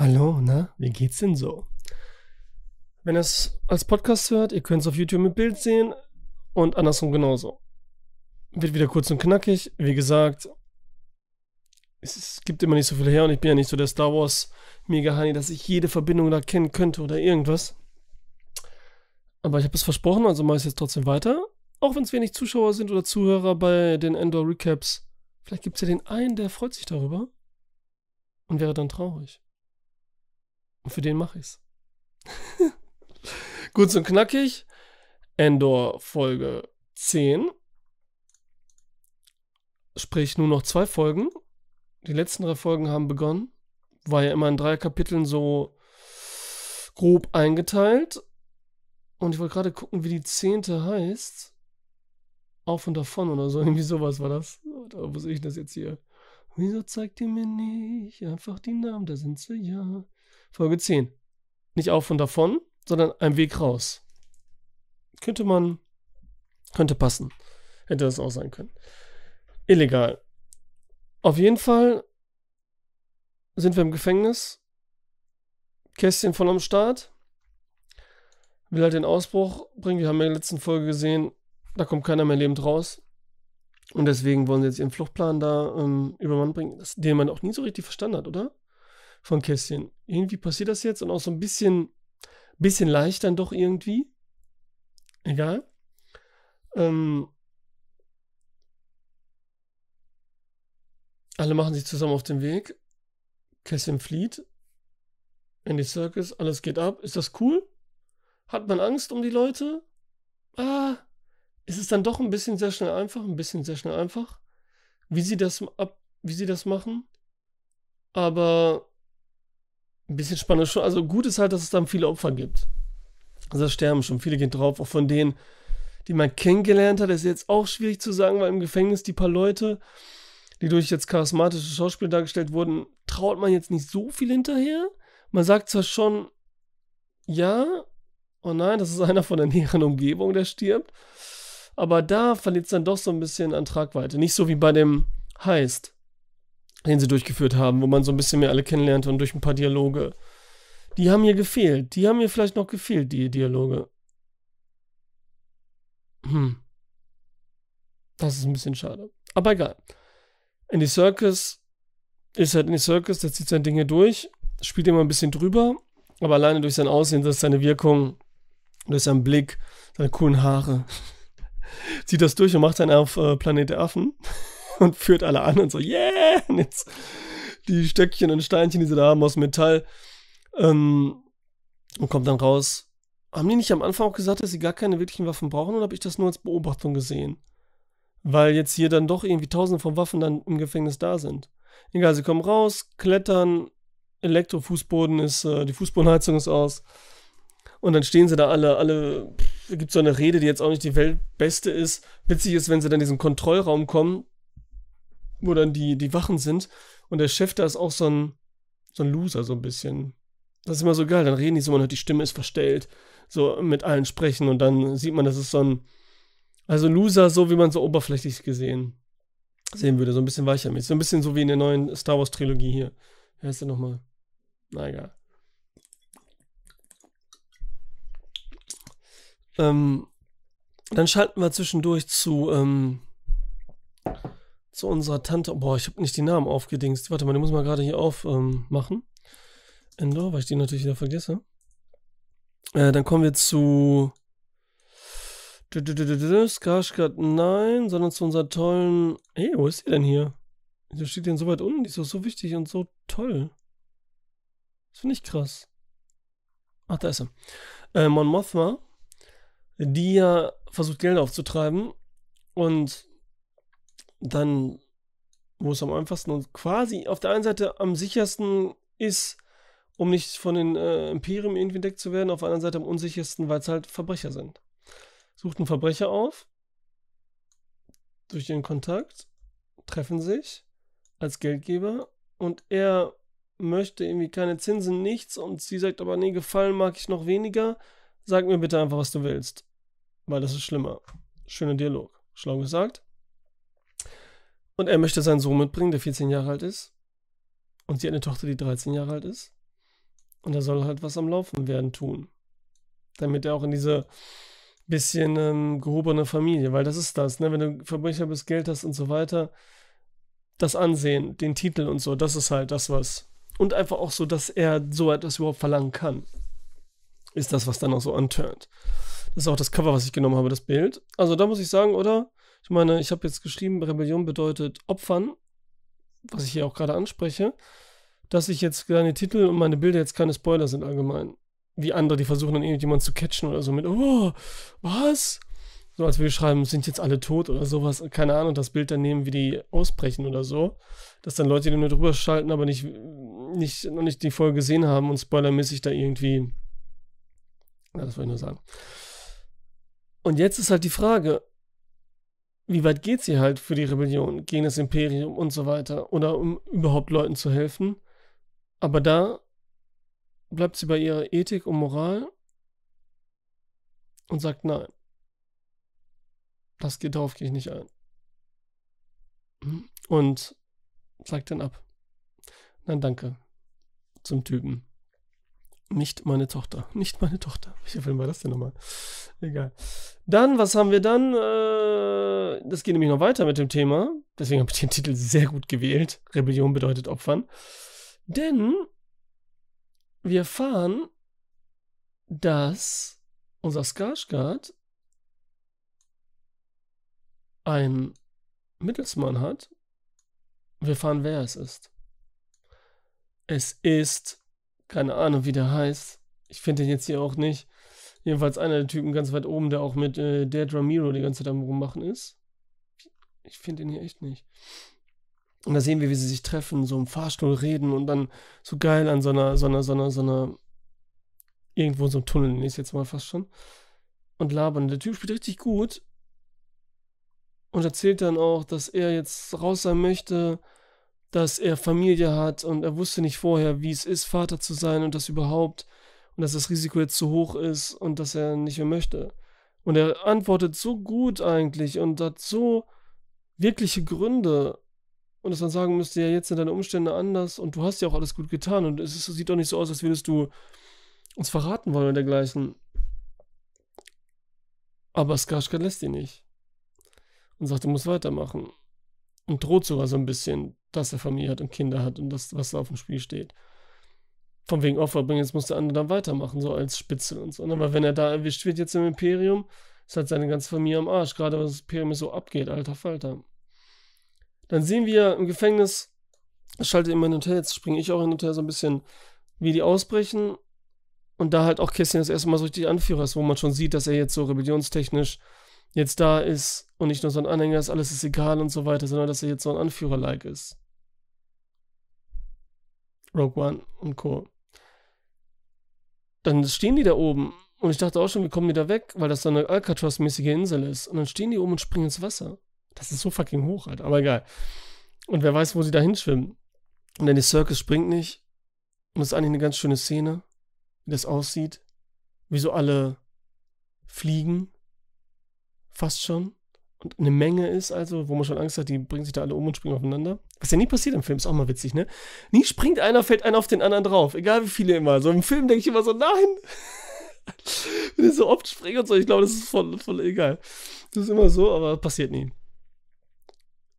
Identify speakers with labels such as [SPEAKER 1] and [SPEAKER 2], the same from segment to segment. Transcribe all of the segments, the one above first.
[SPEAKER 1] Hallo, na, wie geht's denn so? Wenn ihr es als Podcast hört, ihr könnt es auf YouTube mit Bild sehen und andersrum genauso. Wird wieder kurz und knackig. Wie gesagt, es gibt immer nicht so viel her und ich bin ja nicht so der Star Wars Mega Honey, dass ich jede Verbindung da kennen könnte oder irgendwas. Aber ich habe es versprochen, also mache ich es jetzt trotzdem weiter. Auch wenn es wenig Zuschauer sind oder Zuhörer bei den Endor Recaps. Vielleicht gibt es ja den einen, der freut sich darüber und wäre dann traurig. Und für den mache ich's. Kurz und knackig. Endor Folge 10. Sprich nur noch zwei Folgen. Die letzten drei Folgen haben begonnen. War ja immer in drei Kapiteln so grob eingeteilt. Und ich wollte gerade gucken, wie die zehnte heißt. Auf und davon oder so. Irgendwie sowas war das. Da wo sehe ich das jetzt hier? Wieso zeigt ihr mir nicht einfach die Namen? Da sind sie ja. Folge 10. Nicht auf und davon, sondern ein Weg raus. Könnte man, könnte passen. Hätte das auch sein können. Illegal. Auf jeden Fall sind wir im Gefängnis. Kästchen voll am Start. Will halt den Ausbruch bringen. Wir haben ja in der letzten Folge gesehen, da kommt keiner mehr lebend raus. Und deswegen wollen sie jetzt ihren Fluchtplan da ähm, über Mann bringen, den man auch nie so richtig verstanden hat, oder? Von Kästchen. Irgendwie passiert das jetzt und auch so ein bisschen, bisschen leicht dann doch irgendwie. Egal. Ähm, alle machen sich zusammen auf den Weg. Kästchen flieht. In die Circus, alles geht ab. Ist das cool? Hat man Angst um die Leute? Ah, ist es dann doch ein bisschen sehr schnell einfach, ein bisschen sehr schnell einfach, wie sie das ab, wie sie das machen. Aber ein bisschen spannend. Also gut ist halt, dass es dann viele Opfer gibt. Also da sterben schon, viele gehen drauf, auch von denen, die man kennengelernt hat. Ist jetzt auch schwierig zu sagen, weil im Gefängnis die paar Leute, die durch jetzt charismatische Schauspieler dargestellt wurden, traut man jetzt nicht so viel hinterher. Man sagt zwar schon, ja, oh nein, das ist einer von der näheren Umgebung, der stirbt. Aber da verliert es dann doch so ein bisschen an Tragweite. Nicht so wie bei dem Heist, den sie durchgeführt haben, wo man so ein bisschen mehr alle kennenlernte und durch ein paar Dialoge. Die haben mir gefehlt. Die haben mir vielleicht noch gefehlt, die Dialoge. Hm. Das ist ein bisschen schade. Aber egal. In die Circus ist halt in die Circus, der zieht seine Dinge durch, spielt immer ein bisschen drüber, aber alleine durch sein Aussehen, ist seine Wirkung, durch seinen Blick, seine coolen Haare, zieht das durch und macht dann auf äh, Planet der Affen und führt alle an und so, yeah! Und jetzt die Stöckchen und Steinchen, die sie da haben aus Metall. Ähm, und kommt dann raus. Haben die nicht am Anfang auch gesagt, dass sie gar keine wirklichen Waffen brauchen oder habe ich das nur als Beobachtung gesehen? Weil jetzt hier dann doch irgendwie tausende von Waffen dann im Gefängnis da sind. Egal, sie kommen raus, klettern, Elektrofußboden ist, äh, die Fußbodenheizung ist aus. Und dann stehen sie da alle, alle, gibt so eine Rede, die jetzt auch nicht die Weltbeste ist. Witzig ist, wenn sie dann in diesen Kontrollraum kommen, wo dann die, die Wachen sind. Und der Chef da ist auch so ein, so ein Loser, so ein bisschen. Das ist immer so geil. Dann reden die so, man hört, die Stimme ist verstellt. So mit allen sprechen und dann sieht man, das ist so ein, also Loser, so wie man so oberflächlich gesehen sehen würde. So ein bisschen weicher mit. So ein bisschen so wie in der neuen Star Wars Trilogie hier. Wer ist der nochmal? Na egal. Ähm, dann schalten wir zwischendurch zu, ähm, zu unserer Tante. Boah, ich habe nicht die Namen aufgedingst. Warte mal, die muss man gerade hier aufmachen. Ähm, Endor, weil ich die natürlich wieder vergesse. Äh, dann kommen wir zu Skarsgård, nein, sondern zu unserer tollen. Hey, wo ist die denn hier? Wieso steht die denn so weit unten? Die ist doch so wichtig und so toll. Das finde ich krass. Ach, da ist er. Äh, Mon Mothma die ja versucht, Geld aufzutreiben und dann, wo es am einfachsten und quasi auf der einen Seite am sichersten ist, um nicht von den äh, Imperium irgendwie entdeckt zu werden, auf der anderen Seite am unsichersten, weil es halt Verbrecher sind. Sucht einen Verbrecher auf, durch ihren Kontakt, treffen sich als Geldgeber und er möchte irgendwie keine Zinsen, nichts und sie sagt aber, nee, gefallen mag ich noch weniger, sag mir bitte einfach, was du willst weil das ist schlimmer. Schöner Dialog. Schlau gesagt. Und er möchte seinen Sohn mitbringen, der 14 Jahre alt ist. Und sie hat eine Tochter, die 13 Jahre alt ist. Und er soll halt was am Laufen werden tun. Damit er auch in diese bisschen ähm, gehobene Familie, weil das ist das, ne? Wenn du Verbrecher bist, Geld hast und so weiter, das Ansehen, den Titel und so, das ist halt das, was. Und einfach auch so, dass er so etwas überhaupt verlangen kann. Ist das, was dann auch so anturnt. Das ist auch das Cover, was ich genommen habe, das Bild. Also da muss ich sagen, oder? Ich meine, ich habe jetzt geschrieben, Rebellion bedeutet Opfern, was ich hier auch gerade anspreche, dass ich jetzt deine Titel und meine Bilder jetzt keine Spoiler sind allgemein. Wie andere, die versuchen dann irgendjemanden zu catchen oder so mit, oh, was? So als wir schreiben, sind jetzt alle tot oder sowas, keine Ahnung, das Bild dann nehmen, wie die ausbrechen oder so. Dass dann Leute, die nur drüber schalten, aber nicht, nicht, noch nicht die Folge gesehen haben und spoilermäßig da irgendwie. Ja, das wollte ich nur sagen. Und jetzt ist halt die Frage, wie weit geht sie halt für die Rebellion gegen das Imperium und so weiter oder um überhaupt Leuten zu helfen. Aber da bleibt sie bei ihrer Ethik und Moral und sagt nein. Das geht darauf gehe ich nicht ein. Und sagt dann ab. Nein, danke. Zum Typen. Nicht meine Tochter. Nicht meine Tochter. Welcher Film war das denn nochmal? Egal. Dann, was haben wir dann? Äh, das geht nämlich noch weiter mit dem Thema. Deswegen habe ich den Titel sehr gut gewählt. Rebellion bedeutet Opfern. Denn wir erfahren, dass unser Skarsgård ein Mittelsmann hat. Wir erfahren, wer es ist. Es ist keine Ahnung, wie der heißt. Ich finde den jetzt hier auch nicht. Jedenfalls einer der Typen ganz weit oben, der auch mit äh, Dead Ramiro die ganze Zeit am Rummachen ist. Ich finde den hier echt nicht. Und da sehen wir, wie sie sich treffen, so im Fahrstuhl reden und dann so geil an so einer, so einer, so einer, so einer, irgendwo in so einem Tunnel, ist jetzt mal fast schon. Und labern. Der Typ spielt richtig gut. Und erzählt dann auch, dass er jetzt raus sein möchte dass er Familie hat und er wusste nicht vorher, wie es ist, Vater zu sein und das überhaupt und dass das Risiko jetzt zu hoch ist und dass er nicht mehr möchte. Und er antwortet so gut eigentlich und hat so wirkliche Gründe. Und dass man sagen müsste, ja, jetzt sind deine Umstände anders und du hast ja auch alles gut getan und es ist, sieht doch nicht so aus, als würdest du uns verraten wollen und dergleichen. Aber Skarsgård lässt ihn nicht. Und sagt, er muss weitermachen. Und droht sogar so ein bisschen, dass er Familie hat und Kinder hat und das, was da auf dem Spiel steht. Von wegen Opfer bringen, jetzt muss der andere dann weitermachen, so als Spitze und so. Ne? Aber wenn er da erwischt wird jetzt im Imperium, ist halt seine ganze Familie am Arsch, gerade was das Imperium so abgeht, alter Falter. Dann sehen wir im Gefängnis, schaltet immer in Hotel, jetzt springe ich auch in Hotel so ein bisschen, wie die ausbrechen. Und da halt auch Kästchen das erste Mal so richtig Anführer ist, wo man schon sieht, dass er jetzt so rebellionstechnisch jetzt da ist und nicht nur so ein Anhänger ist, alles ist egal und so weiter, sondern dass er jetzt so ein Anführer-like ist. Rogue One und Co. Dann stehen die da oben und ich dachte auch schon, wie kommen die da weg, weil das so eine Alcatraz-mäßige Insel ist. Und dann stehen die oben und springen ins Wasser. Das ist so fucking hoch, Alter. Aber egal. Und wer weiß, wo sie da hinschwimmen. Und dann die Circus springt nicht. Und das ist eigentlich eine ganz schöne Szene, wie das aussieht. Wie so alle fliegen fast schon. Und eine Menge ist also, wo man schon Angst hat, die bringen sich da alle um und springen aufeinander. Was ja nie passiert im Film, ist auch mal witzig, ne? Nie springt einer, fällt einer auf den anderen drauf. Egal wie viele immer. So im Film denke ich immer so, nein! Wenn ich so oft springe und so, ich glaube, das ist voll, voll egal. Das ist immer so, aber passiert nie.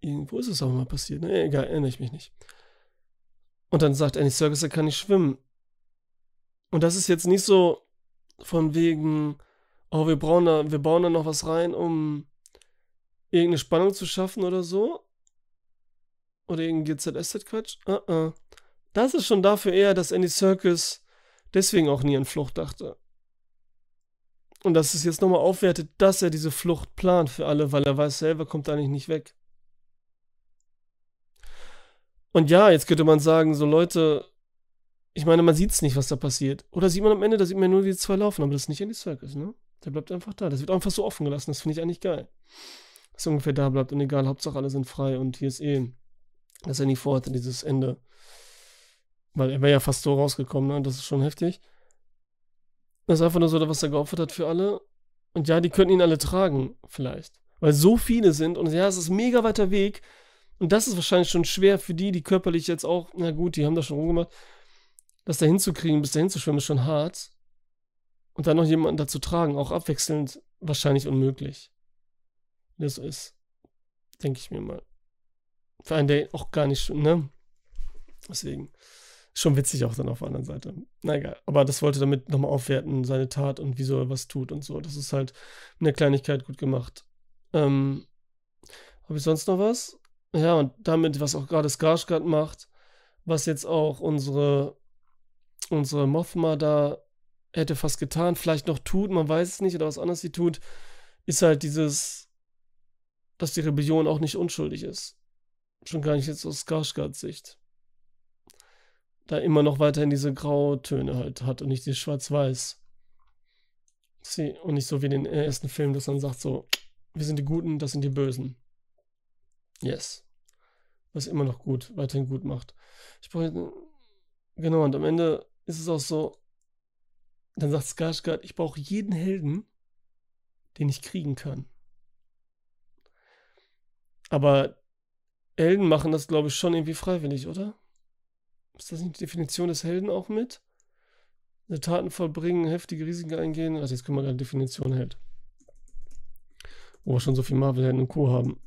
[SPEAKER 1] Irgendwo ist es auch mal passiert, ne? Egal, erinnere ich mich nicht. Und dann sagt Annie Circus, er kann nicht schwimmen. Und das ist jetzt nicht so von wegen, oh, wir brauchen da, wir bauen da noch was rein, um irgendeine Spannung zu schaffen oder so. Oder irgendein GZSZ-Quatsch. Uh -uh. Das ist schon dafür eher, dass Andy Circus deswegen auch nie an Flucht dachte. Und dass es jetzt nochmal aufwertet, dass er diese Flucht plant für alle, weil er weiß, selber kommt eigentlich nicht weg. Und ja, jetzt könnte man sagen, so Leute, ich meine, man sieht es nicht, was da passiert. Oder sieht man am Ende, da sieht man nur die zwei laufen, aber das ist nicht Andy Circus, ne? Der bleibt einfach da. Das wird einfach so offen gelassen. Das finde ich eigentlich geil. Dass er ungefähr da bleibt und egal, Hauptsache alle sind frei und hier ist eh, dass er nie vorhatte, dieses Ende. Weil er wäre ja fast so rausgekommen, ne? Das ist schon heftig. Das ist einfach nur so, was er geopfert hat für alle. Und ja, die könnten ihn alle tragen, vielleicht. Weil so viele sind und ja, es ist mega weiter Weg. Und das ist wahrscheinlich schon schwer für die, die körperlich jetzt auch, na gut, die haben das schon rumgemacht, das da hinzukriegen, bis dahin zu schwimmen, ist schon hart. Und dann noch jemanden dazu tragen, auch abwechselnd, wahrscheinlich unmöglich. Wie das so ist. Denke ich mir mal. Für einen, der auch gar nicht, ne? Deswegen. Schon witzig auch dann auf der anderen Seite. Na egal. Aber das wollte damit nochmal aufwerten, seine Tat und wieso er was tut und so. Das ist halt in der Kleinigkeit gut gemacht. Ähm, Habe ich sonst noch was? Ja, und damit, was auch gerade Skarsgård macht, was jetzt auch unsere, unsere Mothma da hätte fast getan, vielleicht noch tut, man weiß es nicht, oder was anderes sie tut, ist halt dieses, dass die Rebellion auch nicht unschuldig ist. Schon gar nicht jetzt aus Skarsgårds Sicht. Da immer noch weiterhin diese Grautöne halt hat und nicht die Schwarz-Weiß. Und nicht so wie in den ersten Filmen, dass man sagt so, wir sind die Guten, das sind die Bösen. Yes. Was immer noch gut, weiterhin gut macht. Ich brauche. Genau, und am Ende ist es auch so, dann sagt Skarsgård, ich brauche jeden Helden, den ich kriegen kann. Aber Helden machen das, glaube ich, schon irgendwie freiwillig, oder? Ist das nicht die Definition des Helden auch mit? Eine Taten vollbringen, heftige Risiken eingehen. Also jetzt können wir gerade Definition Held. Wo wir schon so viel Marvel-Helden und Co. haben.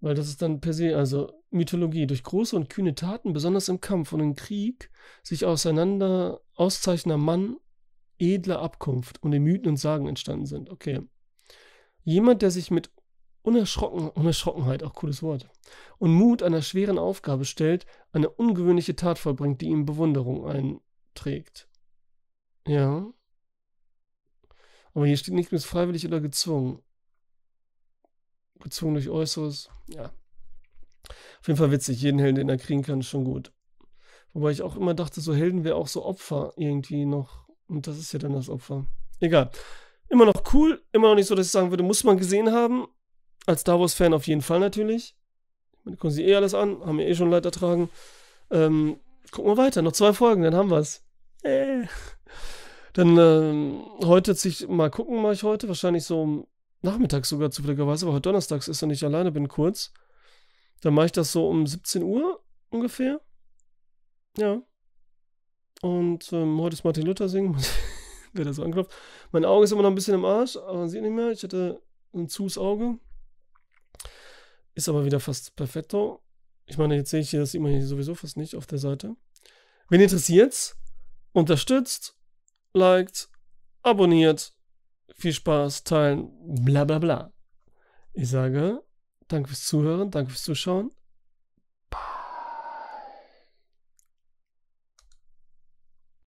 [SPEAKER 1] Weil das ist dann per se, also Mythologie, durch große und kühne Taten, besonders im Kampf und im Krieg, sich auseinander auszeichnender Mann edler Abkunft und in Mythen und Sagen entstanden sind. Okay. Jemand, der sich mit Unerschrocken, Unerschrockenheit, auch cooles Wort, und Mut einer schweren Aufgabe stellt, eine ungewöhnliche Tat vollbringt, die ihm Bewunderung einträgt. Ja. Aber hier steht nicht mehr freiwillig oder gezwungen gezwungen durch Äußeres. Ja. Auf jeden Fall witzig. Jeden Helden, den er kriegen kann, ist schon gut. Wobei ich auch immer dachte, so Helden wäre auch so Opfer irgendwie noch. Und das ist ja dann das Opfer. Egal. Immer noch cool. Immer noch nicht so, dass ich sagen würde, muss man gesehen haben. Als Star Wars-Fan auf jeden Fall natürlich. Man gucken sie eh alles an. Haben wir eh schon leid ertragen. Ähm, gucken wir weiter. Noch zwei Folgen, dann haben wir es. Äh. Dann ähm, heute sich mal gucken, mache ich heute. Wahrscheinlich so um nachmittags sogar zufälligerweise, aber heute donnerstags ist und ich alleine bin kurz. Dann mache ich das so um 17 Uhr ungefähr. Ja. Und ähm, heute ist Martin Luther singen, wer da so anklopft. Mein Auge ist immer noch ein bisschen im Arsch, aber man sieht nicht mehr. Ich hatte ein zus Auge. Ist aber wieder fast perfetto. Ich meine, jetzt sehe ich hier, das man hier sowieso fast nicht auf der Seite. Wen interessiert's? Unterstützt, liked, abonniert viel Spaß, teilen, bla bla bla. Ich sage, danke fürs Zuhören, danke fürs Zuschauen.